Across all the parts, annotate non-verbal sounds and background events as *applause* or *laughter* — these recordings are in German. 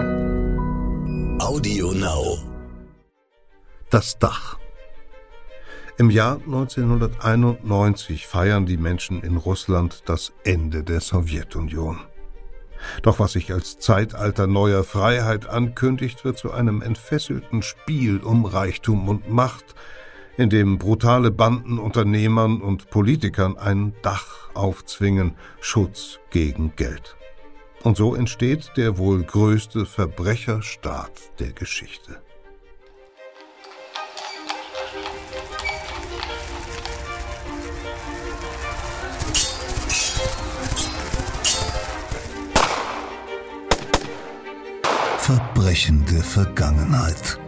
Audio Now. Das Dach. Im Jahr 1991 feiern die Menschen in Russland das Ende der Sowjetunion. Doch was sich als Zeitalter neuer Freiheit ankündigt, wird zu einem entfesselten Spiel um Reichtum und Macht, in dem brutale Banden Unternehmern und Politikern ein Dach aufzwingen, Schutz gegen Geld. Und so entsteht der wohl größte Verbrecherstaat der Geschichte. Verbrechende Vergangenheit.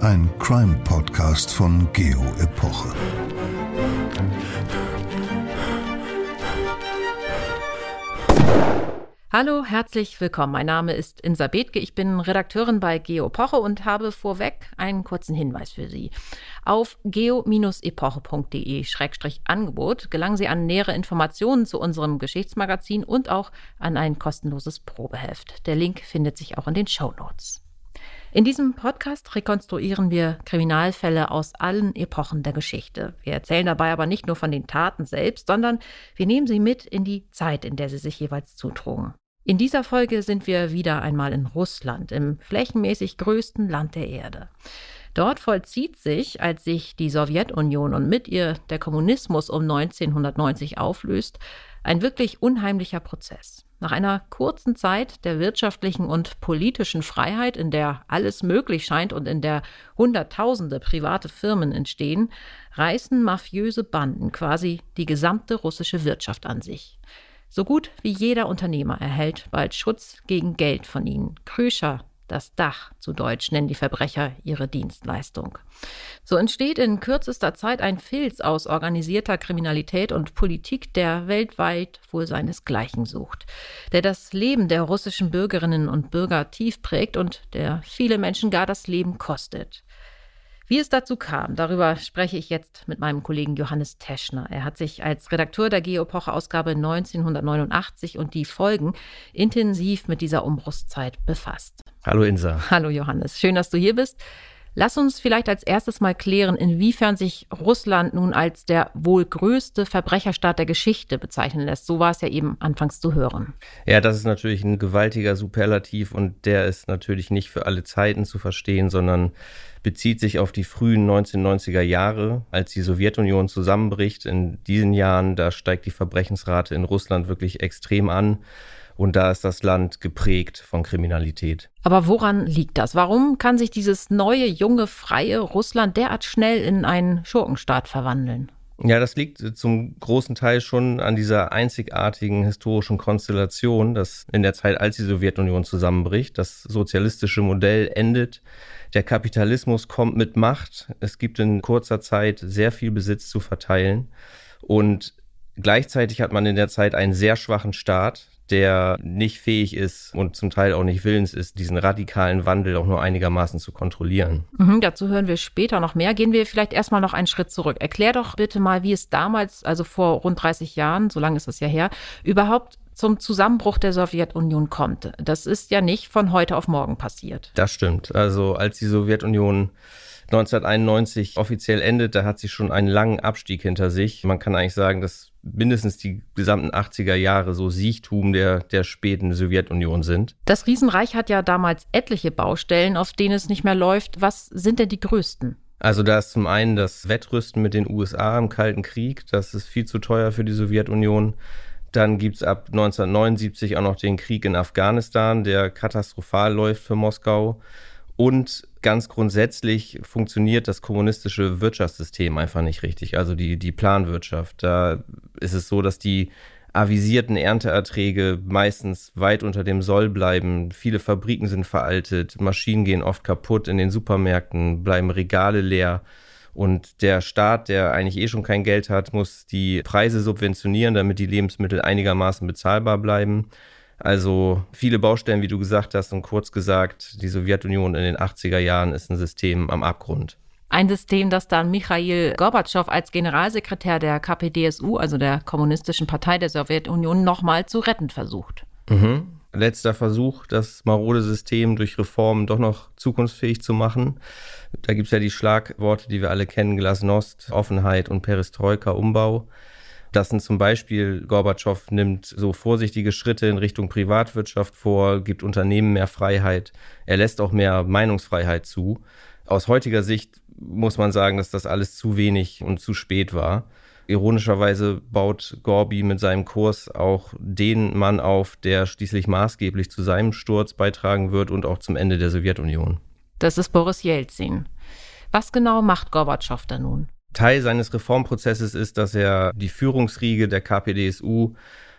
Ein Crime-Podcast von Geo Epoche. Hallo, herzlich willkommen. Mein Name ist Insa Bethke. Ich bin Redakteurin bei Geo Epoche und habe vorweg einen kurzen Hinweis für Sie. Auf geo-epoche.de-angebot gelangen Sie an nähere Informationen zu unserem Geschichtsmagazin und auch an ein kostenloses Probeheft. Der Link findet sich auch in den Show Notes. In diesem Podcast rekonstruieren wir Kriminalfälle aus allen Epochen der Geschichte. Wir erzählen dabei aber nicht nur von den Taten selbst, sondern wir nehmen sie mit in die Zeit, in der sie sich jeweils zutrugen. In dieser Folge sind wir wieder einmal in Russland, im flächenmäßig größten Land der Erde. Dort vollzieht sich, als sich die Sowjetunion und mit ihr der Kommunismus um 1990 auflöst, ein wirklich unheimlicher Prozess. Nach einer kurzen Zeit der wirtschaftlichen und politischen Freiheit, in der alles möglich scheint und in der Hunderttausende private Firmen entstehen, reißen mafiöse Banden quasi die gesamte russische Wirtschaft an sich. So gut wie jeder Unternehmer erhält bald Schutz gegen Geld von ihnen. Krüscher, das Dach zu Deutsch nennen die Verbrecher ihre Dienstleistung. So entsteht in kürzester Zeit ein Filz aus organisierter Kriminalität und Politik, der weltweit wohl seinesgleichen sucht, der das Leben der russischen Bürgerinnen und Bürger tief prägt und der viele Menschen gar das Leben kostet. Wie es dazu kam, darüber spreche ich jetzt mit meinem Kollegen Johannes Teschner. Er hat sich als Redakteur der Geopoche-Ausgabe 1989 und die Folgen intensiv mit dieser Umbruchszeit befasst. Hallo Insa. Hallo Johannes, schön, dass du hier bist. Lass uns vielleicht als erstes mal klären, inwiefern sich Russland nun als der wohl größte Verbrecherstaat der Geschichte bezeichnen lässt. So war es ja eben anfangs zu hören. Ja, das ist natürlich ein gewaltiger Superlativ und der ist natürlich nicht für alle Zeiten zu verstehen, sondern bezieht sich auf die frühen 1990er Jahre, als die Sowjetunion zusammenbricht. In diesen Jahren, da steigt die Verbrechensrate in Russland wirklich extrem an. Und da ist das Land geprägt von Kriminalität. Aber woran liegt das? Warum kann sich dieses neue, junge, freie Russland derart schnell in einen Schurkenstaat verwandeln? Ja, das liegt zum großen Teil schon an dieser einzigartigen historischen Konstellation, dass in der Zeit, als die Sowjetunion zusammenbricht, das sozialistische Modell endet, der Kapitalismus kommt mit Macht, es gibt in kurzer Zeit sehr viel Besitz zu verteilen und gleichzeitig hat man in der Zeit einen sehr schwachen Staat, der nicht fähig ist und zum Teil auch nicht willens ist, diesen radikalen Wandel auch nur einigermaßen zu kontrollieren. Mhm, dazu hören wir später noch mehr. Gehen wir vielleicht erstmal noch einen Schritt zurück. Erklär doch bitte mal, wie es damals, also vor rund 30 Jahren, so lange ist es ja her, überhaupt zum Zusammenbruch der Sowjetunion kommt. Das ist ja nicht von heute auf morgen passiert. Das stimmt. Also als die Sowjetunion 1991 offiziell endet, da hat sie schon einen langen Abstieg hinter sich. Man kann eigentlich sagen, dass mindestens die gesamten 80er Jahre so Siechtum der, der späten Sowjetunion sind. Das Riesenreich hat ja damals etliche Baustellen, auf denen es nicht mehr läuft. Was sind denn die größten? Also da ist zum einen das Wettrüsten mit den USA im Kalten Krieg. Das ist viel zu teuer für die Sowjetunion. Dann gibt es ab 1979 auch noch den Krieg in Afghanistan, der katastrophal läuft für Moskau. Und ganz grundsätzlich funktioniert das kommunistische Wirtschaftssystem einfach nicht richtig, also die, die Planwirtschaft. Da ist es so, dass die avisierten Ernteerträge meistens weit unter dem Soll bleiben. Viele Fabriken sind veraltet, Maschinen gehen oft kaputt, in den Supermärkten bleiben Regale leer. Und der Staat, der eigentlich eh schon kein Geld hat, muss die Preise subventionieren, damit die Lebensmittel einigermaßen bezahlbar bleiben. Also viele Baustellen, wie du gesagt hast, und kurz gesagt, die Sowjetunion in den 80er Jahren ist ein System am Abgrund. Ein System, das dann Michail Gorbatschow als Generalsekretär der KPDSU, also der Kommunistischen Partei der Sowjetunion, nochmal zu retten versucht. Mhm. letzter Versuch, das marode System durch Reformen doch noch zukunftsfähig zu machen. Da gibt es ja die Schlagworte, die wir alle kennen, Glasnost, Offenheit und Perestroika, Umbau. Das sind zum Beispiel, Gorbatschow nimmt so vorsichtige Schritte in Richtung Privatwirtschaft vor, gibt Unternehmen mehr Freiheit. Er lässt auch mehr Meinungsfreiheit zu. Aus heutiger Sicht muss man sagen, dass das alles zu wenig und zu spät war. Ironischerweise baut Gorbi mit seinem Kurs auch den Mann auf, der schließlich maßgeblich zu seinem Sturz beitragen wird und auch zum Ende der Sowjetunion. Das ist Boris Jelzin. Was genau macht Gorbatschow da nun? Teil seines Reformprozesses ist, dass er die Führungsriege der KPDSU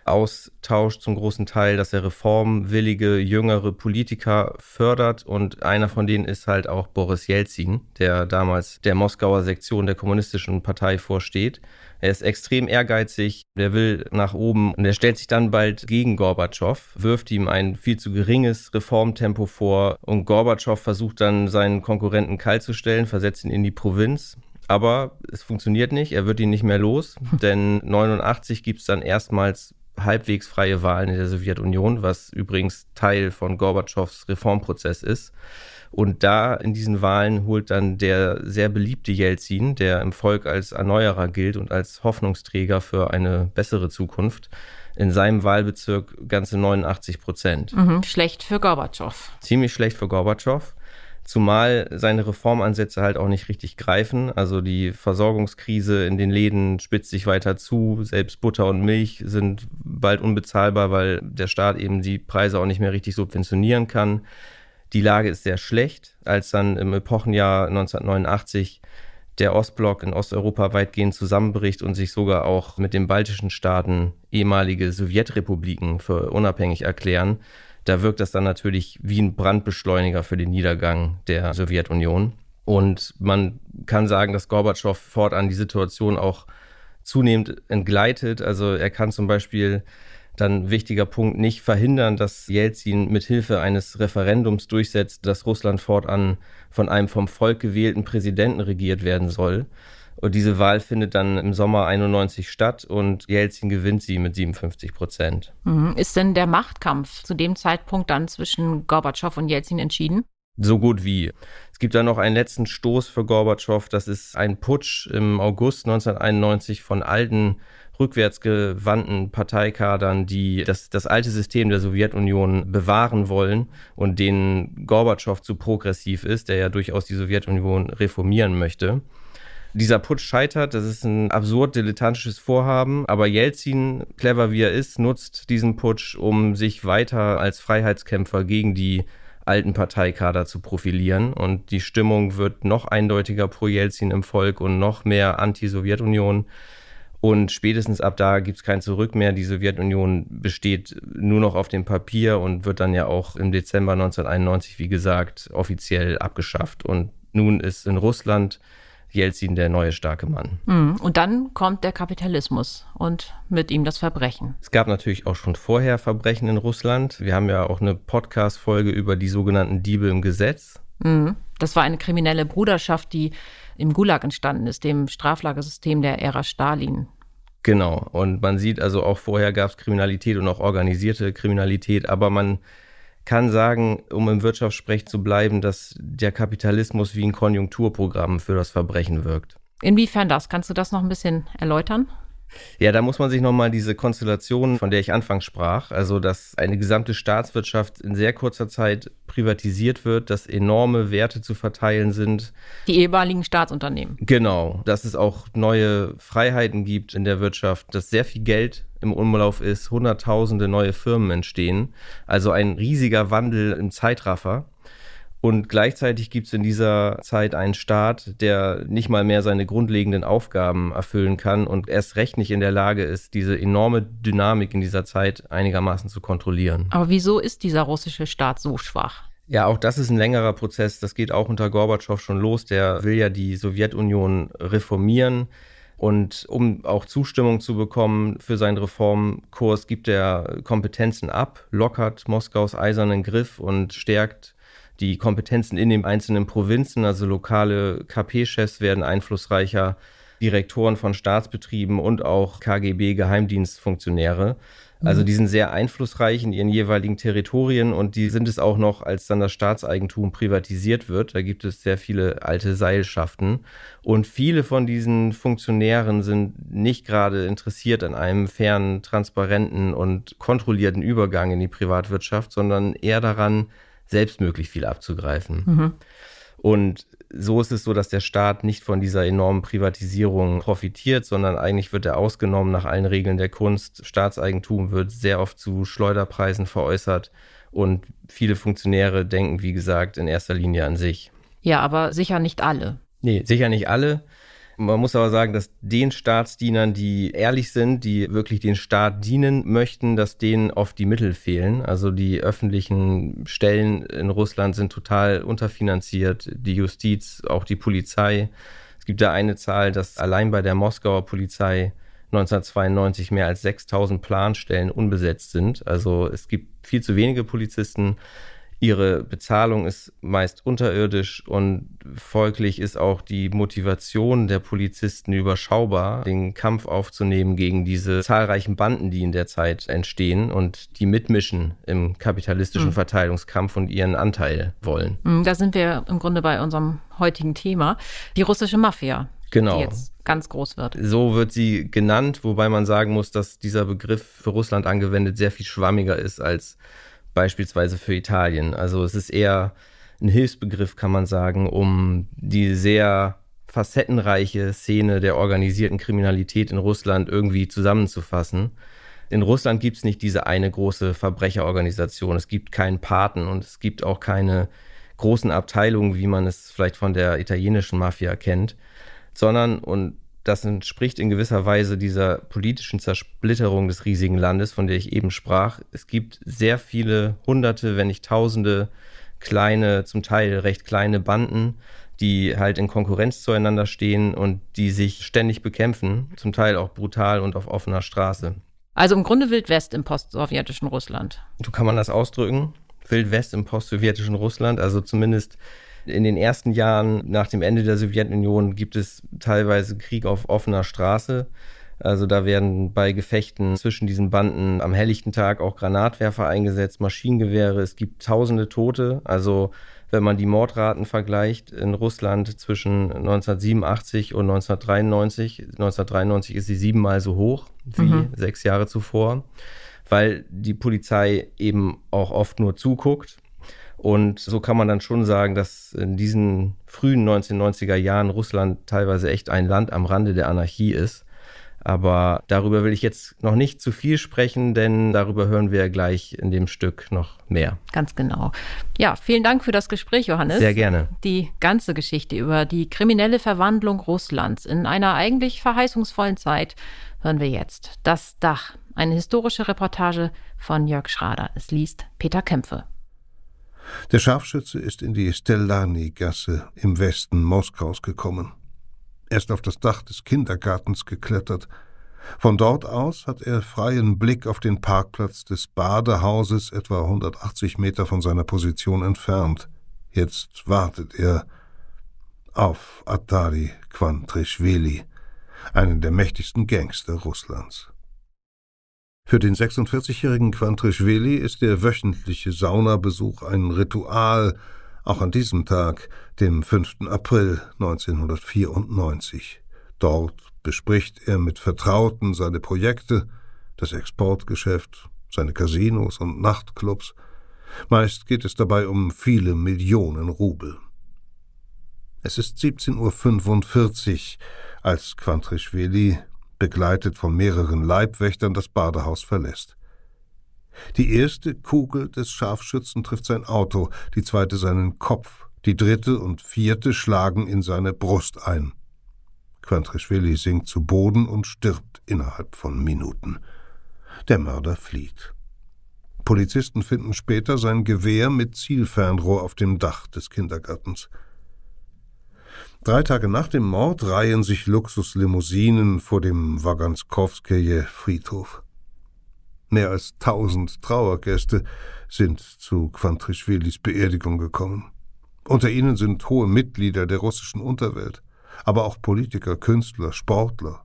austauscht zum großen Teil, dass er reformwillige, jüngere Politiker fördert. Und einer von denen ist halt auch Boris Jelzin, der damals der Moskauer Sektion der Kommunistischen Partei vorsteht. Er ist extrem ehrgeizig, der will nach oben und er stellt sich dann bald gegen Gorbatschow, wirft ihm ein viel zu geringes Reformtempo vor. Und Gorbatschow versucht dann seinen Konkurrenten kalt zu stellen, versetzt ihn in die Provinz aber es funktioniert nicht, er wird ihn nicht mehr los, *laughs* denn 89 gibt es dann erstmals halbwegs freie Wahlen in der Sowjetunion, was übrigens Teil von Gorbatschows Reformprozess ist. Und da in diesen Wahlen holt dann der sehr beliebte Jelzin, der im Volk als Erneuerer gilt und als Hoffnungsträger für eine bessere Zukunft, in seinem Wahlbezirk ganze 89 Prozent. Mhm, schlecht für Gorbatschow. Ziemlich schlecht für Gorbatschow. Zumal seine Reformansätze halt auch nicht richtig greifen. Also die Versorgungskrise in den Läden spitzt sich weiter zu. Selbst Butter und Milch sind bald unbezahlbar, weil der Staat eben die Preise auch nicht mehr richtig subventionieren kann. Die Lage ist sehr schlecht, als dann im Epochenjahr 1989 der Ostblock in Osteuropa weitgehend zusammenbricht und sich sogar auch mit den baltischen Staaten ehemalige Sowjetrepubliken für unabhängig erklären, da wirkt das dann natürlich wie ein Brandbeschleuniger für den Niedergang der Sowjetunion. Und man kann sagen, dass Gorbatschow fortan die Situation auch zunehmend entgleitet. Also er kann zum Beispiel dann wichtiger Punkt nicht verhindern, dass Jelzin mit Hilfe eines Referendums durchsetzt, dass Russland fortan von einem vom Volk gewählten Präsidenten regiert werden soll. Und diese Wahl findet dann im Sommer 91 statt und Jelzin gewinnt sie mit 57 Prozent. Mhm. Ist denn der Machtkampf zu dem Zeitpunkt dann zwischen Gorbatschow und Jelzin entschieden? So gut wie. Es gibt dann noch einen letzten Stoß für Gorbatschow. Das ist ein Putsch im August 1991 von alten rückwärtsgewandten Parteikadern, die das, das alte System der Sowjetunion bewahren wollen und denen Gorbatschow zu progressiv ist, der ja durchaus die Sowjetunion reformieren möchte. Dieser Putsch scheitert, das ist ein absurd dilettantisches Vorhaben, aber Jelzin, clever wie er ist, nutzt diesen Putsch, um sich weiter als Freiheitskämpfer gegen die alten Parteikader zu profilieren. Und die Stimmung wird noch eindeutiger pro Jelzin im Volk und noch mehr Anti-Sowjetunion. Und spätestens ab da gibt es kein Zurück mehr. Die Sowjetunion besteht nur noch auf dem Papier und wird dann ja auch im Dezember 1991, wie gesagt, offiziell abgeschafft. Und nun ist in Russland Jelzin der neue starke Mann. Mhm. Und dann kommt der Kapitalismus und mit ihm das Verbrechen. Es gab natürlich auch schon vorher Verbrechen in Russland. Wir haben ja auch eine Podcast-Folge über die sogenannten Diebe im Gesetz. Mhm. Das war eine kriminelle Bruderschaft, die im Gulag entstanden ist, dem Straflagersystem der Ära Stalin. Genau. Und man sieht also auch vorher gab es Kriminalität und auch organisierte Kriminalität, aber man kann sagen, um im Wirtschaftssprech zu bleiben, dass der Kapitalismus wie ein Konjunkturprogramm für das Verbrechen wirkt. Inwiefern das? Kannst du das noch ein bisschen erläutern? Ja, da muss man sich nochmal diese Konstellation, von der ich anfangs sprach, also dass eine gesamte Staatswirtschaft in sehr kurzer Zeit privatisiert wird, dass enorme Werte zu verteilen sind. Die ehemaligen Staatsunternehmen. Genau, dass es auch neue Freiheiten gibt in der Wirtschaft, dass sehr viel Geld im Umlauf ist, hunderttausende neue Firmen entstehen. Also ein riesiger Wandel im Zeitraffer. Und gleichzeitig gibt es in dieser Zeit einen Staat, der nicht mal mehr seine grundlegenden Aufgaben erfüllen kann und erst recht nicht in der Lage ist, diese enorme Dynamik in dieser Zeit einigermaßen zu kontrollieren. Aber wieso ist dieser russische Staat so schwach? Ja, auch das ist ein längerer Prozess. Das geht auch unter Gorbatschow schon los. Der will ja die Sowjetunion reformieren. Und um auch Zustimmung zu bekommen für seinen Reformkurs, gibt er Kompetenzen ab, lockert Moskaus eisernen Griff und stärkt die Kompetenzen in den einzelnen Provinzen, also lokale KP-Chefs werden einflussreicher, Direktoren von Staatsbetrieben und auch KGB-Geheimdienstfunktionäre. Also die sind sehr einflussreich in ihren jeweiligen Territorien und die sind es auch noch, als dann das Staatseigentum privatisiert wird. Da gibt es sehr viele alte Seilschaften und viele von diesen Funktionären sind nicht gerade interessiert an einem fairen, transparenten und kontrollierten Übergang in die Privatwirtschaft, sondern eher daran, selbst möglich viel abzugreifen. Mhm. Und so ist es so, dass der Staat nicht von dieser enormen Privatisierung profitiert, sondern eigentlich wird er ausgenommen nach allen Regeln der Kunst. Staatseigentum wird sehr oft zu Schleuderpreisen veräußert und viele Funktionäre denken, wie gesagt, in erster Linie an sich. Ja, aber sicher nicht alle. Nee, sicher nicht alle. Man muss aber sagen, dass den Staatsdienern, die ehrlich sind, die wirklich den Staat dienen möchten, dass denen oft die Mittel fehlen. Also die öffentlichen Stellen in Russland sind total unterfinanziert, die Justiz, auch die Polizei. Es gibt da eine Zahl, dass allein bei der Moskauer Polizei 1992 mehr als 6000 Planstellen unbesetzt sind. Also es gibt viel zu wenige Polizisten. Ihre Bezahlung ist meist unterirdisch und folglich ist auch die Motivation der Polizisten überschaubar, den Kampf aufzunehmen gegen diese zahlreichen Banden, die in der Zeit entstehen und die mitmischen im kapitalistischen mhm. Verteilungskampf und ihren Anteil wollen. Hm, da sind wir im Grunde bei unserem heutigen Thema, die russische Mafia. Genau. Die jetzt ganz groß wird. So wird sie genannt, wobei man sagen muss, dass dieser Begriff für Russland angewendet sehr viel schwammiger ist als beispielsweise für Italien. Also es ist eher ein Hilfsbegriff, kann man sagen, um die sehr facettenreiche Szene der organisierten Kriminalität in Russland irgendwie zusammenzufassen. In Russland gibt es nicht diese eine große Verbrecherorganisation. Es gibt keinen Paten und es gibt auch keine großen Abteilungen, wie man es vielleicht von der italienischen Mafia kennt, sondern, und das entspricht in gewisser Weise dieser politischen Zersplitterung des riesigen Landes, von der ich eben sprach. Es gibt sehr viele Hunderte, wenn nicht Tausende kleine, zum Teil recht kleine Banden, die halt in Konkurrenz zueinander stehen und die sich ständig bekämpfen, zum Teil auch brutal und auf offener Straße. Also im Grunde Wildwest im postsowjetischen Russland. So kann man das ausdrücken. Wildwest im postsowjetischen Russland, also zumindest in den ersten Jahren nach dem Ende der Sowjetunion gibt es teilweise Krieg auf offener Straße. Also da werden bei Gefechten zwischen diesen Banden am helllichten Tag auch Granatwerfer eingesetzt, Maschinengewehre. Es gibt tausende Tote. Also wenn man die Mordraten vergleicht in Russland zwischen 1987 und 1993, 1993 ist sie siebenmal so hoch wie mhm. sechs Jahre zuvor, weil die Polizei eben auch oft nur zuguckt und so kann man dann schon sagen, dass in diesen frühen 1990er Jahren Russland teilweise echt ein Land am Rande der Anarchie ist. Aber darüber will ich jetzt noch nicht zu viel sprechen, denn darüber hören wir gleich in dem Stück noch mehr. Ganz genau. Ja, vielen Dank für das Gespräch, Johannes. Sehr gerne. Die ganze Geschichte über die kriminelle Verwandlung Russlands in einer eigentlich verheißungsvollen Zeit hören wir jetzt. Das Dach, eine historische Reportage von Jörg Schrader. Es liest Peter Kämpfe. Der Scharfschütze ist in die Stellani-Gasse im Westen Moskaus gekommen. Er ist auf das Dach des Kindergartens geklettert. Von dort aus hat er freien Blick auf den Parkplatz des Badehauses etwa 180 Meter von seiner Position entfernt. Jetzt wartet er auf Atari Quantrischvili, einen der mächtigsten Gangster Russlands. Für den 46-jährigen Quantrischvili ist der wöchentliche Saunabesuch ein Ritual, auch an diesem Tag, dem 5. April 1994. Dort bespricht er mit Vertrauten seine Projekte, das Exportgeschäft, seine Casinos und Nachtclubs. Meist geht es dabei um viele Millionen Rubel. Es ist 17.45 Uhr, als Quantrischvili begleitet von mehreren Leibwächtern, das Badehaus verlässt. Die erste Kugel des Scharfschützen trifft sein Auto, die zweite seinen Kopf, die dritte und vierte schlagen in seine Brust ein. Quantrischvili sinkt zu Boden und stirbt innerhalb von Minuten. Der Mörder flieht. Polizisten finden später sein Gewehr mit Zielfernrohr auf dem Dach des Kindergartens. Drei Tage nach dem Mord reihen sich Luxuslimousinen vor dem Waganskowskaje Friedhof. Mehr als tausend Trauergäste sind zu Quantrischwilis Beerdigung gekommen. Unter ihnen sind hohe Mitglieder der russischen Unterwelt, aber auch Politiker, Künstler, Sportler.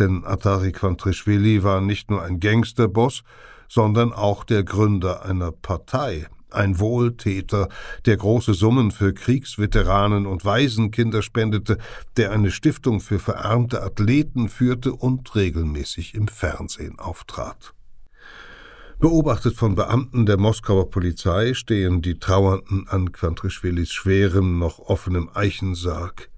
denn Atari Quantrischvili war nicht nur ein Gangsterboss, sondern auch der Gründer einer Partei, ein Wohltäter, der große Summen für Kriegsveteranen und Waisenkinder spendete, der eine Stiftung für verarmte Athleten führte und regelmäßig im Fernsehen auftrat. Beobachtet von Beamten der Moskauer Polizei stehen die Trauernden an Quantrischwilis schwerem, noch offenem Eichensarg,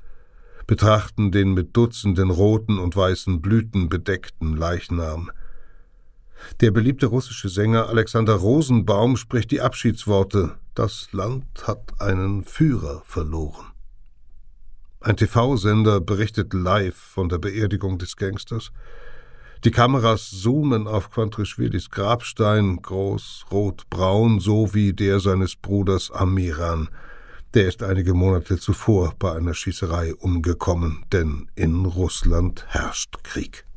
betrachten den mit Dutzenden roten und weißen Blüten bedeckten Leichnam. Der beliebte russische Sänger Alexander Rosenbaum spricht die Abschiedsworte Das Land hat einen Führer verloren. Ein TV-Sender berichtet live von der Beerdigung des Gangsters. Die Kameras zoomen auf Quantrischwilis Grabstein, groß, rot-braun, so wie der seines Bruders Amiran. Der ist einige Monate zuvor bei einer Schießerei umgekommen, denn in Russland herrscht Krieg.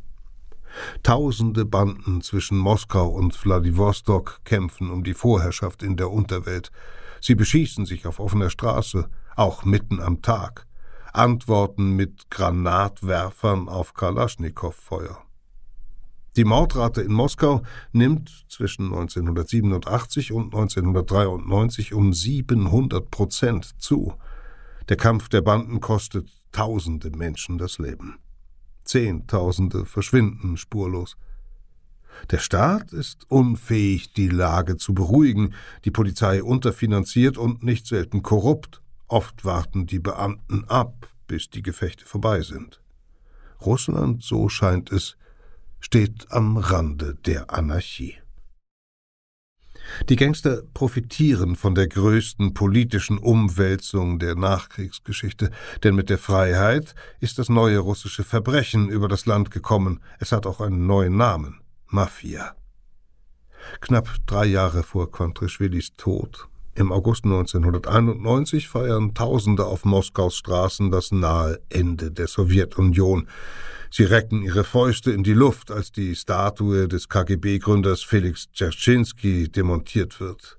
Tausende Banden zwischen Moskau und Wladiwostok kämpfen um die Vorherrschaft in der Unterwelt. Sie beschießen sich auf offener Straße, auch mitten am Tag, antworten mit Granatwerfern auf Kalaschnikow-Feuer. Die Mordrate in Moskau nimmt zwischen 1987 und 1993 um 700 Prozent zu. Der Kampf der Banden kostet tausende Menschen das Leben. Zehntausende verschwinden spurlos. Der Staat ist unfähig, die Lage zu beruhigen, die Polizei unterfinanziert und nicht selten korrupt. Oft warten die Beamten ab, bis die Gefechte vorbei sind. Russland, so scheint es, steht am Rande der Anarchie. Die Gangster profitieren von der größten politischen Umwälzung der Nachkriegsgeschichte, denn mit der Freiheit ist das neue russische Verbrechen über das Land gekommen. Es hat auch einen neuen Namen Mafia. Knapp drei Jahre vor Kontrischwilis Tod, im August 1991, feiern Tausende auf Moskaus Straßen das nahe Ende der Sowjetunion. Sie recken ihre Fäuste in die Luft, als die Statue des KGB-Gründers Felix Dzerzhinsky demontiert wird.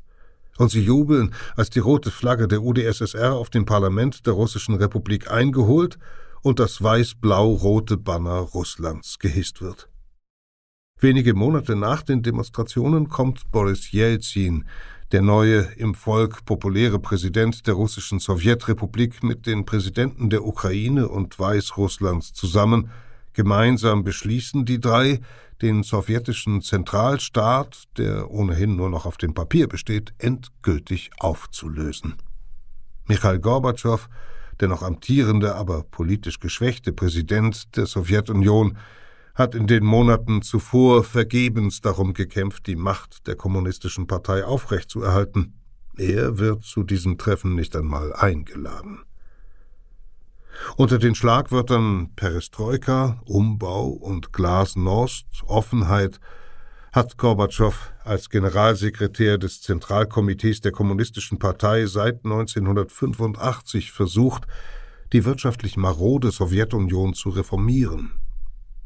Und sie jubeln, als die rote Flagge der UdSSR auf dem Parlament der Russischen Republik eingeholt und das weiß-blau-rote Banner Russlands gehisst wird. Wenige Monate nach den Demonstrationen kommt Boris Jelzin, der neue, im Volk populäre Präsident der russischen Sowjetrepublik, mit den Präsidenten der Ukraine und Weißrusslands zusammen Gemeinsam beschließen die drei, den sowjetischen Zentralstaat, der ohnehin nur noch auf dem Papier besteht, endgültig aufzulösen. Michail Gorbatschow, der noch amtierende, aber politisch geschwächte Präsident der Sowjetunion, hat in den Monaten zuvor vergebens darum gekämpft, die Macht der kommunistischen Partei aufrechtzuerhalten. Er wird zu diesem Treffen nicht einmal eingeladen. Unter den Schlagwörtern Perestroika, Umbau und Glasnost, Offenheit hat Gorbatschow als Generalsekretär des Zentralkomitees der Kommunistischen Partei seit 1985 versucht, die wirtschaftlich marode Sowjetunion zu reformieren.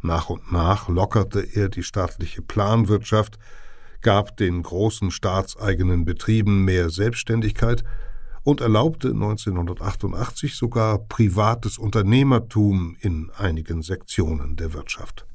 Nach und nach lockerte er die staatliche Planwirtschaft, gab den großen staatseigenen Betrieben mehr Selbstständigkeit und erlaubte 1988 sogar privates Unternehmertum in einigen Sektionen der Wirtschaft.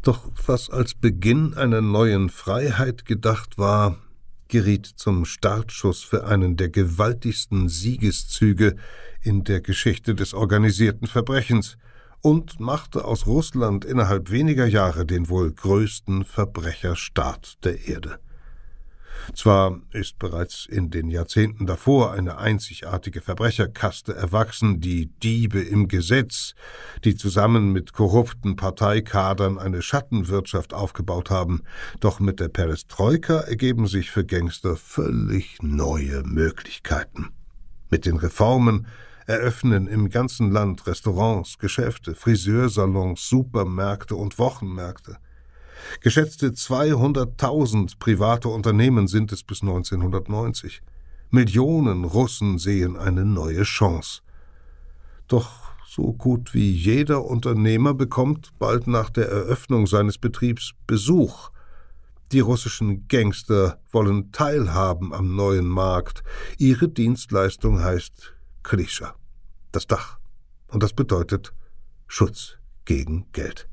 Doch was als Beginn einer neuen Freiheit gedacht war, geriet zum Startschuss für einen der gewaltigsten Siegeszüge in der Geschichte des organisierten Verbrechens und machte aus Russland innerhalb weniger Jahre den wohl größten Verbrecherstaat der Erde. Zwar ist bereits in den Jahrzehnten davor eine einzigartige Verbrecherkaste erwachsen, die Diebe im Gesetz, die zusammen mit korrupten Parteikadern eine Schattenwirtschaft aufgebaut haben, doch mit der Perestroika ergeben sich für Gangster völlig neue Möglichkeiten. Mit den Reformen eröffnen im ganzen Land Restaurants, Geschäfte, Friseursalons, Supermärkte und Wochenmärkte. Geschätzte 200.000 private Unternehmen sind es bis 1990. Millionen Russen sehen eine neue Chance. Doch so gut wie jeder Unternehmer bekommt bald nach der Eröffnung seines Betriebs Besuch. Die russischen Gangster wollen teilhaben am neuen Markt. Ihre Dienstleistung heißt Krischa, das Dach. Und das bedeutet Schutz gegen Geld.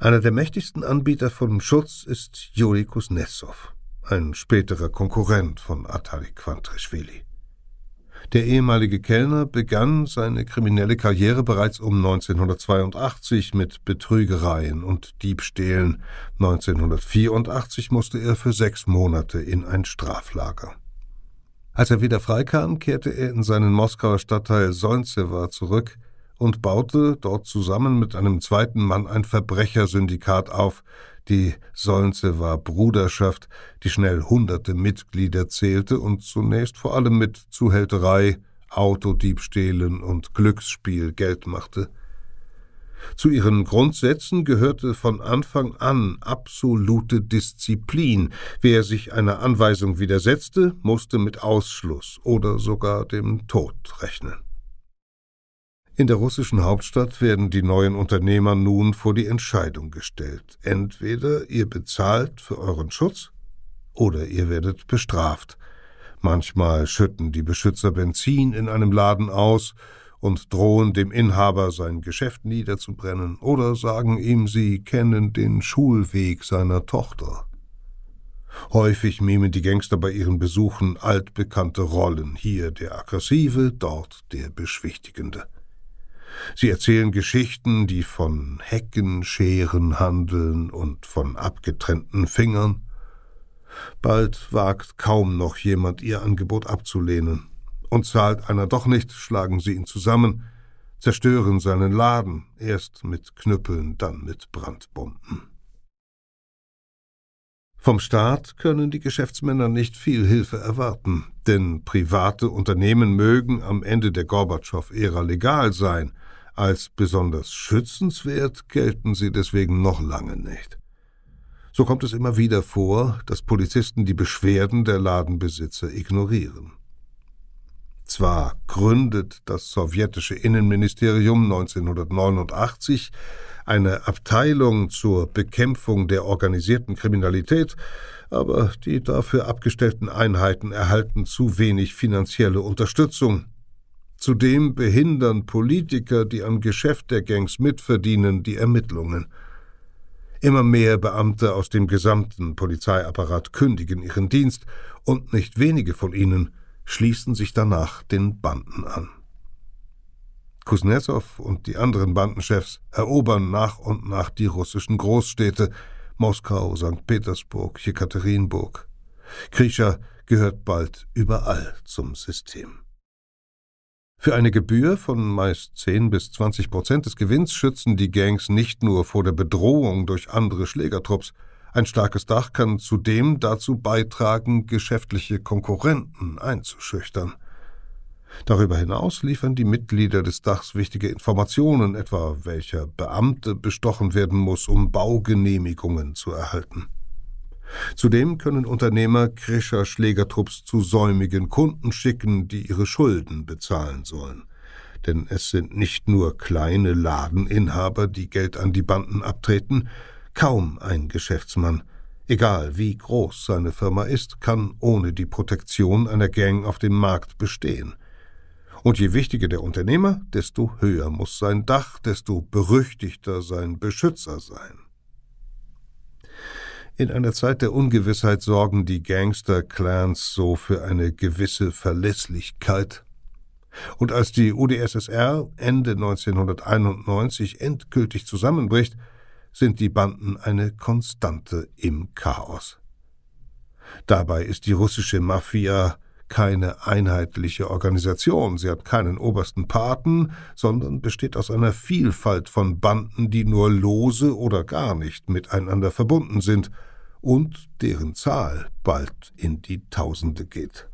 Einer der mächtigsten Anbieter von Schutz ist Juri Kuznetsov, ein späterer Konkurrent von Atari Quantrischvili. Der ehemalige Kellner begann seine kriminelle Karriere bereits um 1982 mit Betrügereien und Diebstählen. 1984 musste er für sechs Monate in ein Straflager. Als er wieder freikam, kehrte er in seinen Moskauer Stadtteil Solnzewa zurück und baute dort zusammen mit einem zweiten Mann ein Verbrechersyndikat auf, die Solnzewer Bruderschaft, die schnell hunderte Mitglieder zählte und zunächst vor allem mit Zuhälterei, Autodiebstählen und Glücksspiel Geld machte. Zu ihren Grundsätzen gehörte von Anfang an absolute Disziplin. Wer sich einer Anweisung widersetzte, musste mit Ausschluss oder sogar dem Tod rechnen. In der russischen Hauptstadt werden die neuen Unternehmer nun vor die Entscheidung gestellt. Entweder ihr bezahlt für euren Schutz oder ihr werdet bestraft. Manchmal schütten die Beschützer Benzin in einem Laden aus und drohen dem Inhaber sein Geschäft niederzubrennen oder sagen ihm, sie kennen den Schulweg seiner Tochter. Häufig mimen die Gangster bei ihren Besuchen altbekannte Rollen, hier der Aggressive, dort der Beschwichtigende. Sie erzählen Geschichten, die von Heckenscheren handeln und von abgetrennten Fingern. Bald wagt kaum noch jemand ihr Angebot abzulehnen. Und zahlt einer doch nicht, schlagen sie ihn zusammen, zerstören seinen Laden, erst mit Knüppeln, dann mit Brandbomben. Vom Staat können die Geschäftsmänner nicht viel Hilfe erwarten, denn private Unternehmen mögen am Ende der Gorbatschow-Ära legal sein, als besonders schützenswert gelten sie deswegen noch lange nicht. So kommt es immer wieder vor, dass Polizisten die Beschwerden der Ladenbesitzer ignorieren. Zwar gründet das sowjetische Innenministerium 1989 eine Abteilung zur Bekämpfung der organisierten Kriminalität, aber die dafür abgestellten Einheiten erhalten zu wenig finanzielle Unterstützung, Zudem behindern Politiker, die am Geschäft der Gangs mitverdienen, die Ermittlungen. Immer mehr Beamte aus dem gesamten Polizeiapparat kündigen ihren Dienst, und nicht wenige von ihnen schließen sich danach den Banden an. Kuznetsov und die anderen Bandenchefs erobern nach und nach die russischen Großstädte Moskau, St. Petersburg, Jekaterinburg. Krischer gehört bald überall zum System. Für eine Gebühr von meist 10 bis 20 Prozent des Gewinns schützen die Gangs nicht nur vor der Bedrohung durch andere Schlägertrupps, ein starkes Dach kann zudem dazu beitragen, geschäftliche Konkurrenten einzuschüchtern. Darüber hinaus liefern die Mitglieder des Dachs wichtige Informationen, etwa welcher Beamte bestochen werden muss, um Baugenehmigungen zu erhalten. Zudem können Unternehmer Krischer Schlägertrupps zu säumigen Kunden schicken, die ihre Schulden bezahlen sollen. Denn es sind nicht nur kleine Ladeninhaber, die Geld an die Banden abtreten, kaum ein Geschäftsmann, egal wie groß seine Firma ist, kann ohne die Protektion einer Gang auf dem Markt bestehen. Und je wichtiger der Unternehmer, desto höher muss sein Dach, desto berüchtigter sein Beschützer sein. In einer Zeit der Ungewissheit sorgen die Gangster-Clans so für eine gewisse Verlässlichkeit. Und als die UdSSR Ende 1991 endgültig zusammenbricht, sind die Banden eine Konstante im Chaos. Dabei ist die russische Mafia keine einheitliche Organisation, sie hat keinen obersten Paten, sondern besteht aus einer Vielfalt von Banden, die nur lose oder gar nicht miteinander verbunden sind und deren Zahl bald in die Tausende geht.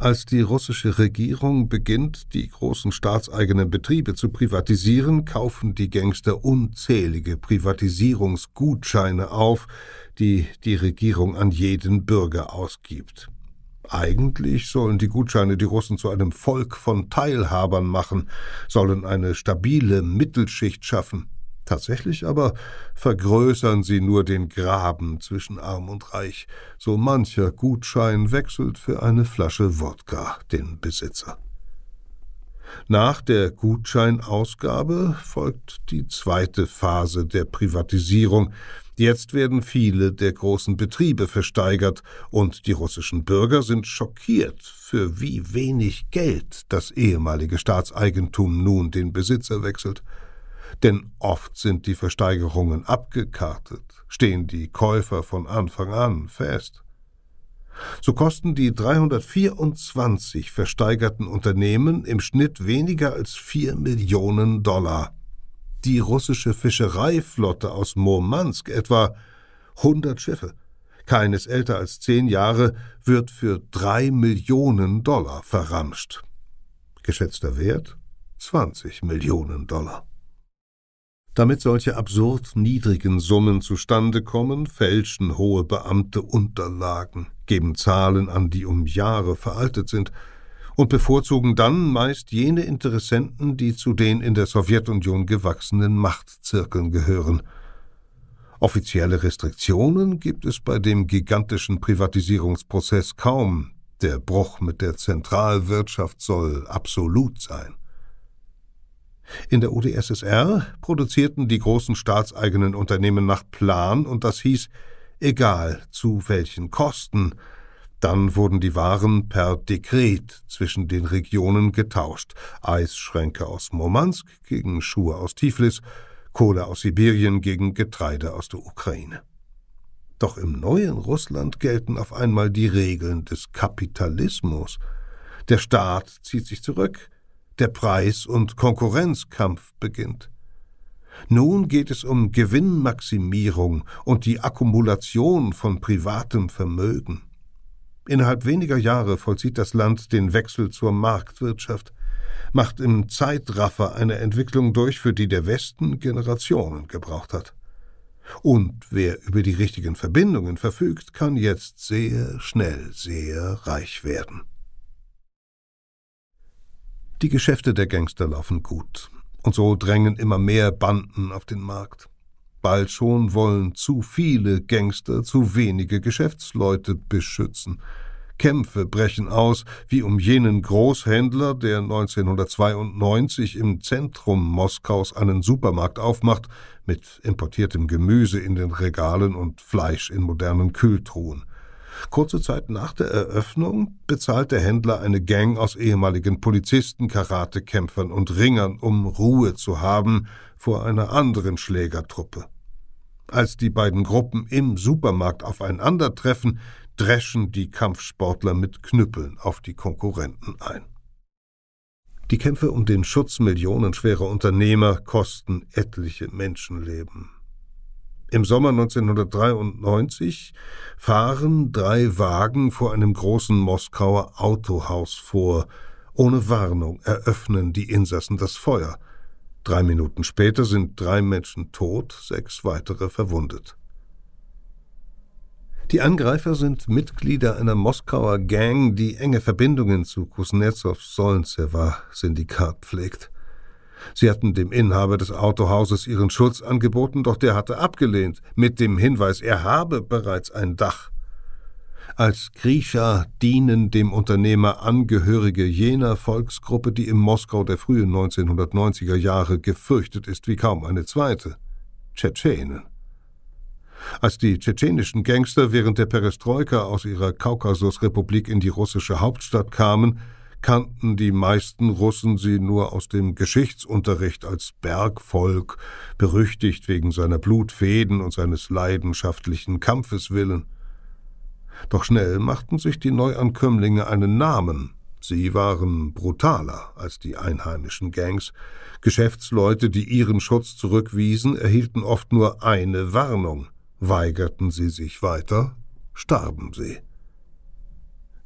Als die russische Regierung beginnt, die großen staatseigenen Betriebe zu privatisieren, kaufen die Gangster unzählige Privatisierungsgutscheine auf, die die Regierung an jeden Bürger ausgibt. Eigentlich sollen die Gutscheine die Russen zu einem Volk von Teilhabern machen, sollen eine stabile Mittelschicht schaffen. Tatsächlich aber vergrößern sie nur den Graben zwischen Arm und Reich. So mancher Gutschein wechselt für eine Flasche Wodka den Besitzer. Nach der Gutscheinausgabe folgt die zweite Phase der Privatisierung. Jetzt werden viele der großen Betriebe versteigert und die russischen Bürger sind schockiert, für wie wenig Geld das ehemalige Staatseigentum nun den Besitzer wechselt. Denn oft sind die Versteigerungen abgekartet, stehen die Käufer von Anfang an fest. So kosten die 324 versteigerten Unternehmen im Schnitt weniger als 4 Millionen Dollar. Die russische Fischereiflotte aus Murmansk etwa 100 Schiffe, keines älter als zehn Jahre, wird für drei Millionen Dollar verramscht. Geschätzter Wert 20 Millionen Dollar. Damit solche absurd niedrigen Summen zustande kommen, fälschen hohe Beamte Unterlagen, geben Zahlen an, die um Jahre veraltet sind, und bevorzugen dann meist jene Interessenten, die zu den in der Sowjetunion gewachsenen Machtzirkeln gehören. Offizielle Restriktionen gibt es bei dem gigantischen Privatisierungsprozess kaum, der Bruch mit der Zentralwirtschaft soll absolut sein. In der UdSSR produzierten die großen staatseigenen Unternehmen nach Plan und das hieß, egal zu welchen Kosten, dann wurden die Waren per Dekret zwischen den Regionen getauscht. Eisschränke aus Murmansk gegen Schuhe aus Tiflis, Kohle aus Sibirien gegen Getreide aus der Ukraine. Doch im neuen Russland gelten auf einmal die Regeln des Kapitalismus. Der Staat zieht sich zurück, der Preis- und Konkurrenzkampf beginnt. Nun geht es um Gewinnmaximierung und die Akkumulation von privatem Vermögen. Innerhalb weniger Jahre vollzieht das Land den Wechsel zur Marktwirtschaft, macht im Zeitraffer eine Entwicklung durch, für die der Westen Generationen gebraucht hat. Und wer über die richtigen Verbindungen verfügt, kann jetzt sehr schnell sehr reich werden. Die Geschäfte der Gangster laufen gut, und so drängen immer mehr Banden auf den Markt. Bald schon wollen zu viele Gangster zu wenige Geschäftsleute beschützen. Kämpfe brechen aus, wie um jenen Großhändler, der 1992 im Zentrum Moskaus einen Supermarkt aufmacht, mit importiertem Gemüse in den Regalen und Fleisch in modernen Kühltruhen. Kurze Zeit nach der Eröffnung bezahlt der Händler eine Gang aus ehemaligen Polizisten, Karatekämpfern und Ringern, um Ruhe zu haben vor einer anderen Schlägertruppe. Als die beiden Gruppen im Supermarkt aufeinandertreffen, dreschen die Kampfsportler mit Knüppeln auf die Konkurrenten ein. Die Kämpfe um den Schutz millionenschwerer Unternehmer kosten etliche Menschenleben. Im Sommer 1993 fahren drei Wagen vor einem großen Moskauer Autohaus vor. Ohne Warnung eröffnen die Insassen das Feuer. Drei Minuten später sind drei Menschen tot, sechs weitere verwundet. Die Angreifer sind Mitglieder einer Moskauer Gang, die enge Verbindungen zu Kuznetsovs Solnzewa-Syndikat pflegt. Sie hatten dem Inhaber des Autohauses ihren Schutz angeboten, doch der hatte abgelehnt, mit dem Hinweis, er habe bereits ein Dach. Als Grisha dienen dem Unternehmer Angehörige jener Volksgruppe, die im Moskau der frühen 1990er Jahre gefürchtet ist wie kaum eine zweite. Tschetschenen. Als die tschetschenischen Gangster während der Perestroika aus ihrer Kaukasusrepublik in die russische Hauptstadt kamen, kannten die meisten Russen sie nur aus dem Geschichtsunterricht als Bergvolk, berüchtigt wegen seiner Blutfäden und seines leidenschaftlichen Kampfes willen. Doch schnell machten sich die Neuankömmlinge einen Namen. Sie waren brutaler als die einheimischen Gangs. Geschäftsleute, die ihren Schutz zurückwiesen, erhielten oft nur eine Warnung. Weigerten sie sich weiter, starben sie.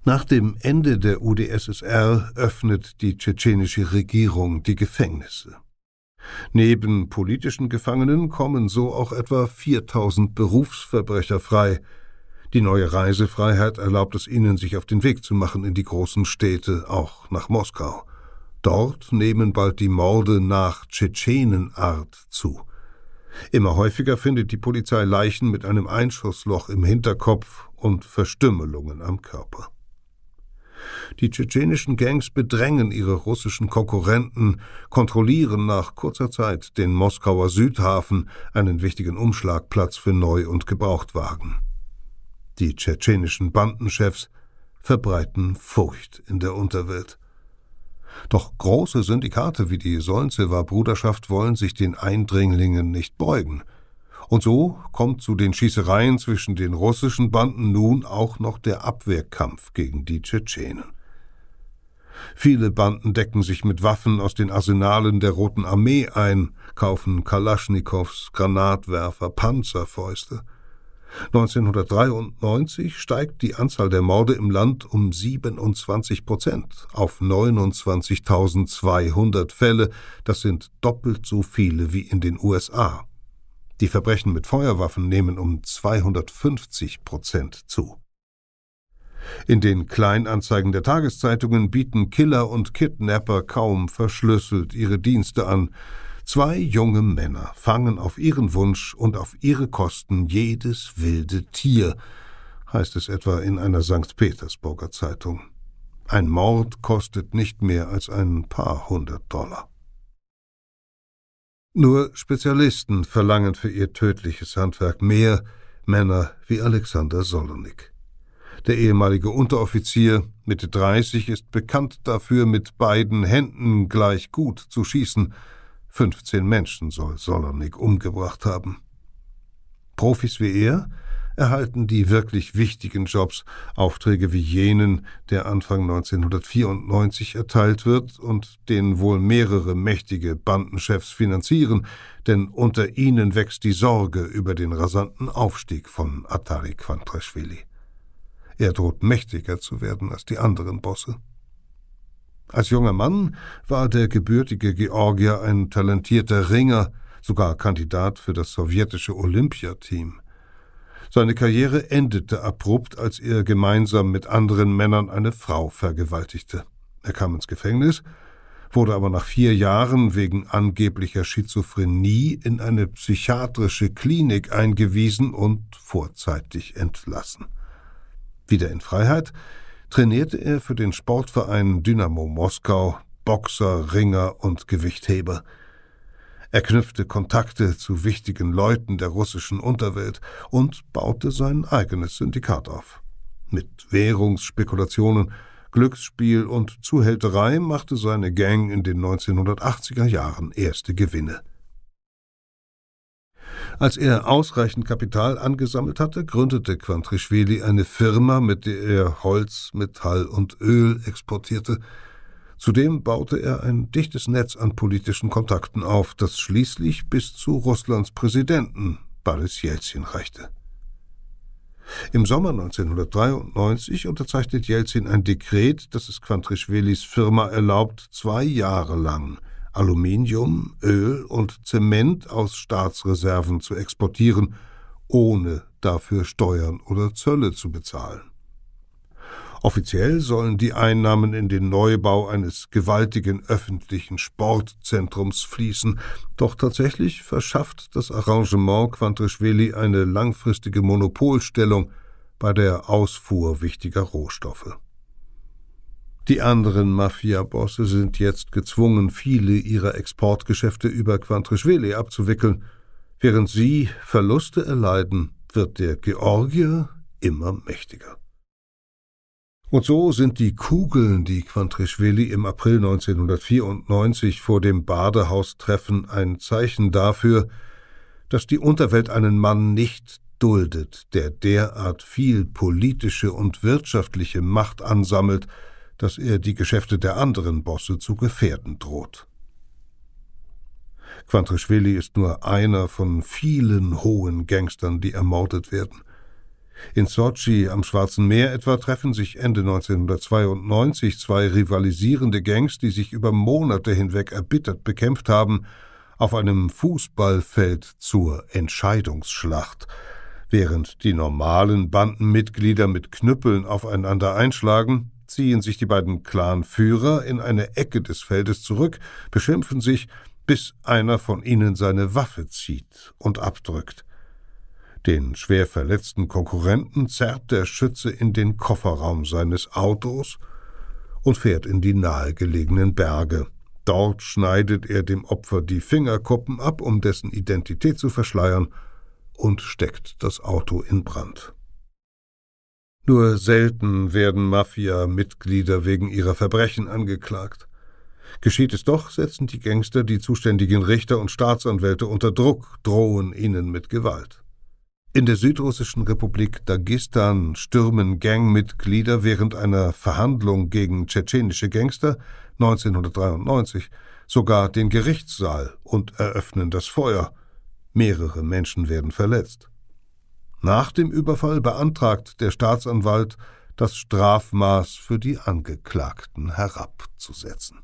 Nach dem Ende der UdSSR öffnet die tschetschenische Regierung die Gefängnisse. Neben politischen Gefangenen kommen so auch etwa 4000 Berufsverbrecher frei. Die neue Reisefreiheit erlaubt es ihnen, sich auf den Weg zu machen in die großen Städte, auch nach Moskau. Dort nehmen bald die Morde nach Tschetschenenart zu. Immer häufiger findet die Polizei Leichen mit einem Einschussloch im Hinterkopf und Verstümmelungen am Körper. Die tschetschenischen Gangs bedrängen ihre russischen Konkurrenten, kontrollieren nach kurzer Zeit den Moskauer Südhafen, einen wichtigen Umschlagplatz für Neu- und Gebrauchtwagen. Die tschetschenischen Bandenchefs verbreiten Furcht in der Unterwelt. Doch große Syndikate wie die Solnzewer Bruderschaft wollen sich den Eindringlingen nicht beugen. Und so kommt zu den Schießereien zwischen den russischen Banden nun auch noch der Abwehrkampf gegen die Tschetschenen. Viele Banden decken sich mit Waffen aus den Arsenalen der Roten Armee ein, kaufen Kalaschnikows, Granatwerfer, Panzerfäuste. 1993 steigt die Anzahl der Morde im Land um 27 Prozent auf 29.200 Fälle. Das sind doppelt so viele wie in den USA. Die Verbrechen mit Feuerwaffen nehmen um 250 Prozent zu. In den Kleinanzeigen der Tageszeitungen bieten Killer und Kidnapper kaum verschlüsselt ihre Dienste an, Zwei junge Männer fangen auf ihren Wunsch und auf ihre Kosten jedes wilde Tier, heißt es etwa in einer St. Petersburger Zeitung. Ein Mord kostet nicht mehr als ein paar hundert Dollar. Nur Spezialisten verlangen für ihr tödliches Handwerk mehr Männer wie Alexander Solonik. Der ehemalige Unteroffizier, Mitte 30, ist bekannt dafür, mit beiden Händen gleich gut zu schießen, 15 Menschen soll Solonik umgebracht haben. Profis wie er erhalten die wirklich wichtigen Jobs, Aufträge wie jenen, der Anfang 1994 erteilt wird und den wohl mehrere mächtige Bandenchefs finanzieren, denn unter ihnen wächst die Sorge über den rasanten Aufstieg von Atari Quantraschwili. Er droht mächtiger zu werden als die anderen Bosse. Als junger Mann war der gebürtige Georgier ein talentierter Ringer, sogar Kandidat für das sowjetische Olympiateam. Seine Karriere endete abrupt, als er gemeinsam mit anderen Männern eine Frau vergewaltigte. Er kam ins Gefängnis, wurde aber nach vier Jahren wegen angeblicher Schizophrenie in eine psychiatrische Klinik eingewiesen und vorzeitig entlassen. Wieder in Freiheit trainierte er für den Sportverein Dynamo Moskau Boxer, Ringer und Gewichtheber. Er knüpfte Kontakte zu wichtigen Leuten der russischen Unterwelt und baute sein eigenes Syndikat auf. Mit Währungsspekulationen, Glücksspiel und Zuhälterei machte seine Gang in den 1980er Jahren erste Gewinne. Als er ausreichend Kapital angesammelt hatte, gründete Quantrischwili eine Firma, mit der er Holz, Metall und Öl exportierte. Zudem baute er ein dichtes Netz an politischen Kontakten auf, das schließlich bis zu Russlands Präsidenten Boris Jelzin reichte. Im Sommer 1993 unterzeichnet Jelzin ein Dekret, das es Quantrischwilis Firma erlaubt, zwei Jahre lang Aluminium, Öl und Zement aus Staatsreserven zu exportieren, ohne dafür Steuern oder Zölle zu bezahlen. Offiziell sollen die Einnahmen in den Neubau eines gewaltigen öffentlichen Sportzentrums fließen, doch tatsächlich verschafft das Arrangement Quantrischwili eine langfristige Monopolstellung bei der Ausfuhr wichtiger Rohstoffe. Die anderen Mafia-Bosse sind jetzt gezwungen, viele ihrer Exportgeschäfte über Quantrischwili abzuwickeln. Während sie Verluste erleiden, wird der Georgier immer mächtiger. Und so sind die Kugeln, die Quantrischwili im April 1994 vor dem Badehaus treffen, ein Zeichen dafür, dass die Unterwelt einen Mann nicht duldet, der derart viel politische und wirtschaftliche Macht ansammelt, dass er die Geschäfte der anderen Bosse zu gefährden droht. Quantrischwili ist nur einer von vielen hohen Gangstern, die ermordet werden. In Sochi am Schwarzen Meer etwa treffen sich Ende 1992 zwei rivalisierende Gangs, die sich über Monate hinweg erbittert bekämpft haben, auf einem Fußballfeld zur Entscheidungsschlacht. Während die normalen Bandenmitglieder mit Knüppeln aufeinander einschlagen, ziehen sich die beiden Clanführer in eine Ecke des Feldes zurück, beschimpfen sich, bis einer von ihnen seine Waffe zieht und abdrückt. Den schwer verletzten Konkurrenten zerrt der Schütze in den Kofferraum seines Autos und fährt in die nahegelegenen Berge. Dort schneidet er dem Opfer die Fingerkuppen ab, um dessen Identität zu verschleiern, und steckt das Auto in Brand. Nur selten werden Mafia-Mitglieder wegen ihrer Verbrechen angeklagt. Geschieht es doch, setzen die Gangster die zuständigen Richter und Staatsanwälte unter Druck, drohen ihnen mit Gewalt. In der südrussischen Republik Dagestan stürmen Gangmitglieder während einer Verhandlung gegen tschetschenische Gangster 1993 sogar den Gerichtssaal und eröffnen das Feuer. Mehrere Menschen werden verletzt. Nach dem Überfall beantragt der Staatsanwalt, das Strafmaß für die Angeklagten herabzusetzen.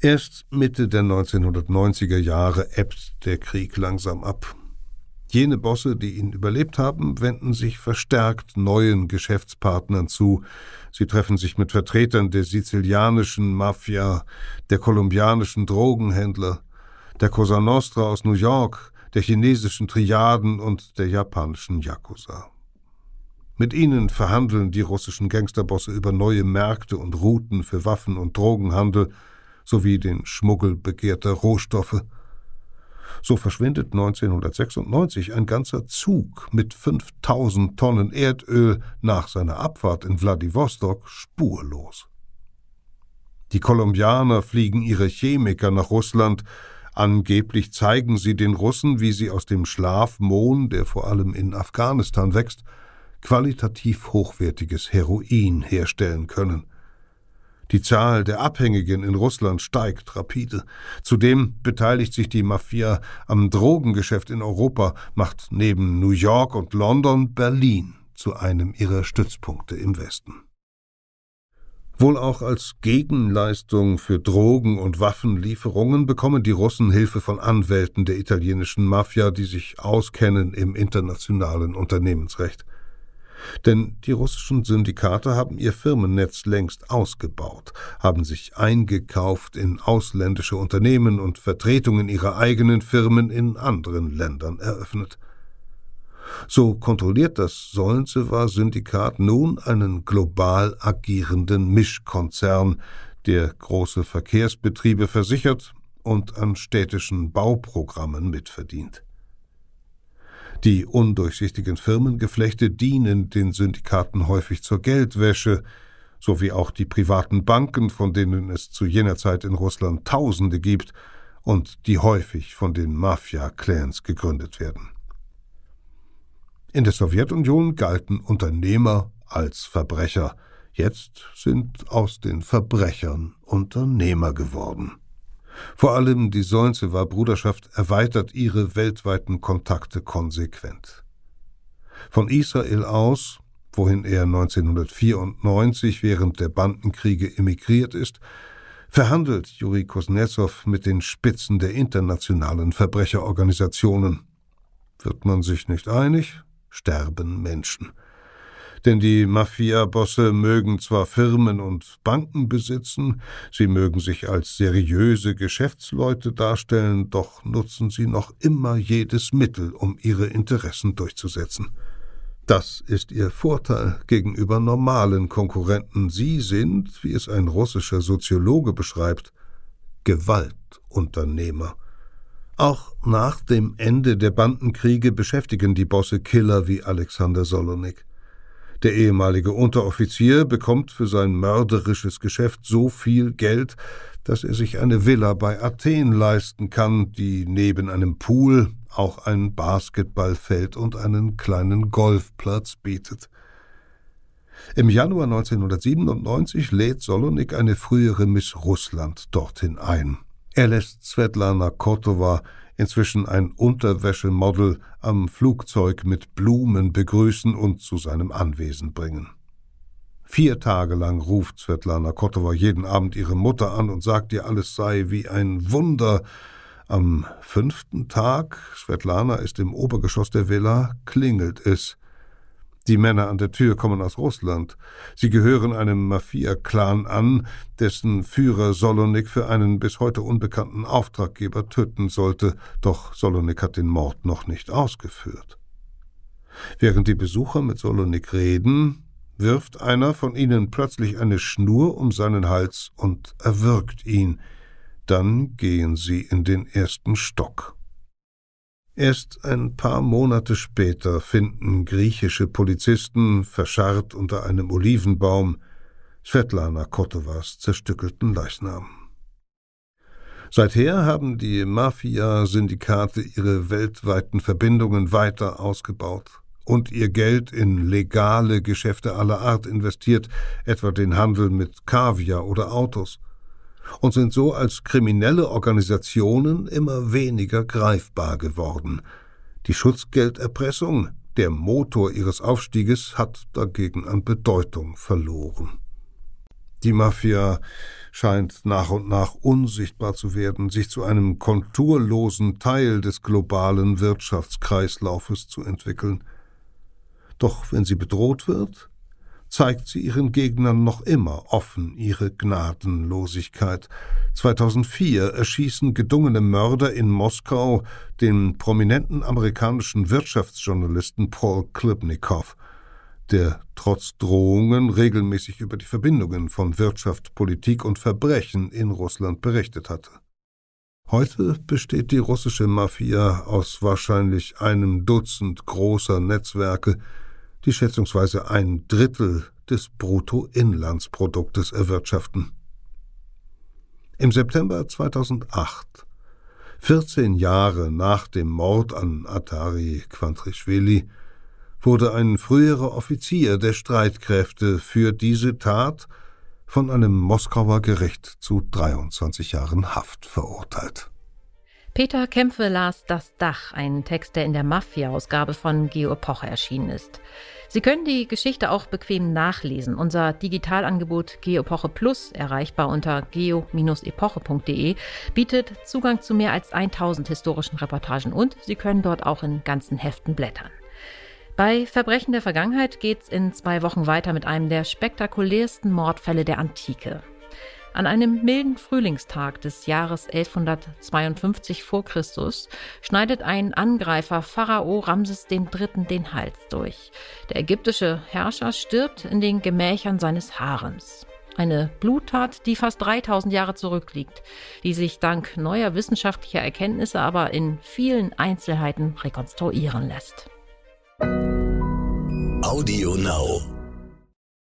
Erst Mitte der 1990er Jahre ebbt der Krieg langsam ab. Jene Bosse, die ihn überlebt haben, wenden sich verstärkt neuen Geschäftspartnern zu. Sie treffen sich mit Vertretern der sizilianischen Mafia, der kolumbianischen Drogenhändler, der Cosa Nostra aus New York, der chinesischen Triaden und der japanischen Yakuza. Mit ihnen verhandeln die russischen Gangsterbosse über neue Märkte und Routen für Waffen- und Drogenhandel sowie den Schmuggel begehrter Rohstoffe. So verschwindet 1996 ein ganzer Zug mit 5000 Tonnen Erdöl nach seiner Abfahrt in Wladiwostok spurlos. Die Kolumbianer fliegen ihre Chemiker nach Russland, Angeblich zeigen sie den Russen, wie sie aus dem Schlafmohn, der vor allem in Afghanistan wächst, qualitativ hochwertiges Heroin herstellen können. Die Zahl der Abhängigen in Russland steigt rapide. Zudem beteiligt sich die Mafia am Drogengeschäft in Europa, macht neben New York und London Berlin zu einem ihrer Stützpunkte im Westen. Wohl auch als Gegenleistung für Drogen- und Waffenlieferungen bekommen die Russen Hilfe von Anwälten der italienischen Mafia, die sich auskennen im internationalen Unternehmensrecht. Denn die russischen Syndikate haben ihr Firmennetz längst ausgebaut, haben sich eingekauft in ausländische Unternehmen und Vertretungen ihrer eigenen Firmen in anderen Ländern eröffnet. So kontrolliert das Solnzewa-Syndikat nun einen global agierenden Mischkonzern, der große Verkehrsbetriebe versichert und an städtischen Bauprogrammen mitverdient. Die undurchsichtigen Firmengeflechte dienen den Syndikaten häufig zur Geldwäsche, sowie auch die privaten Banken, von denen es zu jener Zeit in Russland Tausende gibt und die häufig von den Mafia-Clans gegründet werden. In der Sowjetunion galten Unternehmer als Verbrecher. Jetzt sind aus den Verbrechern Unternehmer geworden. Vor allem die Solnzewer Bruderschaft erweitert ihre weltweiten Kontakte konsequent. Von Israel aus, wohin er 1994 während der Bandenkriege emigriert ist, verhandelt Juri Kuznetsov mit den Spitzen der internationalen Verbrecherorganisationen. Wird man sich nicht einig, sterben Menschen. Denn die Mafia-Bosse mögen zwar Firmen und Banken besitzen, sie mögen sich als seriöse Geschäftsleute darstellen, doch nutzen sie noch immer jedes Mittel, um ihre Interessen durchzusetzen. Das ist ihr Vorteil gegenüber normalen Konkurrenten. Sie sind, wie es ein russischer Soziologe beschreibt, Gewaltunternehmer. Auch nach dem Ende der Bandenkriege beschäftigen die Bosse Killer wie Alexander Solonik. Der ehemalige Unteroffizier bekommt für sein mörderisches Geschäft so viel Geld, dass er sich eine Villa bei Athen leisten kann, die neben einem Pool auch ein Basketballfeld und einen kleinen Golfplatz bietet. Im Januar 1997 lädt Solonik eine frühere Miss Russland dorthin ein. Er lässt Svetlana Kotova, inzwischen ein Unterwäschemodel, am Flugzeug mit Blumen begrüßen und zu seinem Anwesen bringen. Vier Tage lang ruft Svetlana Kotova jeden Abend ihre Mutter an und sagt ihr, alles sei wie ein Wunder. Am fünften Tag, Svetlana ist im Obergeschoss der Villa, klingelt es. Die Männer an der Tür kommen aus Russland. Sie gehören einem Mafia-Clan an, dessen Führer Solonik für einen bis heute unbekannten Auftraggeber töten sollte, doch Solonik hat den Mord noch nicht ausgeführt. Während die Besucher mit Solonik reden, wirft einer von ihnen plötzlich eine Schnur um seinen Hals und erwürgt ihn. Dann gehen sie in den ersten Stock. Erst ein paar Monate später finden griechische Polizisten, verscharrt unter einem Olivenbaum, Svetlana Kotovas zerstückelten Leichnam. Seither haben die Mafia-Syndikate ihre weltweiten Verbindungen weiter ausgebaut und ihr Geld in legale Geschäfte aller Art investiert, etwa den Handel mit Kaviar oder Autos, und sind so als kriminelle Organisationen immer weniger greifbar geworden. Die Schutzgelderpressung, der Motor ihres Aufstieges, hat dagegen an Bedeutung verloren. Die Mafia scheint nach und nach unsichtbar zu werden, sich zu einem konturlosen Teil des globalen Wirtschaftskreislaufes zu entwickeln. Doch wenn sie bedroht wird, zeigt sie ihren Gegnern noch immer offen ihre Gnadenlosigkeit. 2004 erschießen gedungene Mörder in Moskau den prominenten amerikanischen Wirtschaftsjournalisten Paul Klibnikow, der trotz Drohungen regelmäßig über die Verbindungen von Wirtschaft, Politik und Verbrechen in Russland berichtet hatte. Heute besteht die russische Mafia aus wahrscheinlich einem Dutzend großer Netzwerke, die schätzungsweise ein Drittel des Bruttoinlandsproduktes erwirtschaften. Im September 2008, 14 Jahre nach dem Mord an Atari Quantrischvili, wurde ein früherer Offizier der Streitkräfte für diese Tat von einem Moskauer Gericht zu 23 Jahren Haft verurteilt. Peter Kämpfe las Das Dach, einen Text, der in der Mafia-Ausgabe von Geo Epoche erschienen ist. Sie können die Geschichte auch bequem nachlesen. Unser Digitalangebot Geo Epoche Plus, erreichbar unter geo-epoche.de, bietet Zugang zu mehr als 1000 historischen Reportagen und Sie können dort auch in ganzen Heften blättern. Bei Verbrechen der Vergangenheit geht's in zwei Wochen weiter mit einem der spektakulärsten Mordfälle der Antike. An einem milden Frühlingstag des Jahres 1152 vor Christus schneidet ein Angreifer Pharao Ramses III. den Hals durch. Der ägyptische Herrscher stirbt in den Gemächern seines Harems. Eine Bluttat, die fast 3000 Jahre zurückliegt, die sich dank neuer wissenschaftlicher Erkenntnisse aber in vielen Einzelheiten rekonstruieren lässt. Audio Now.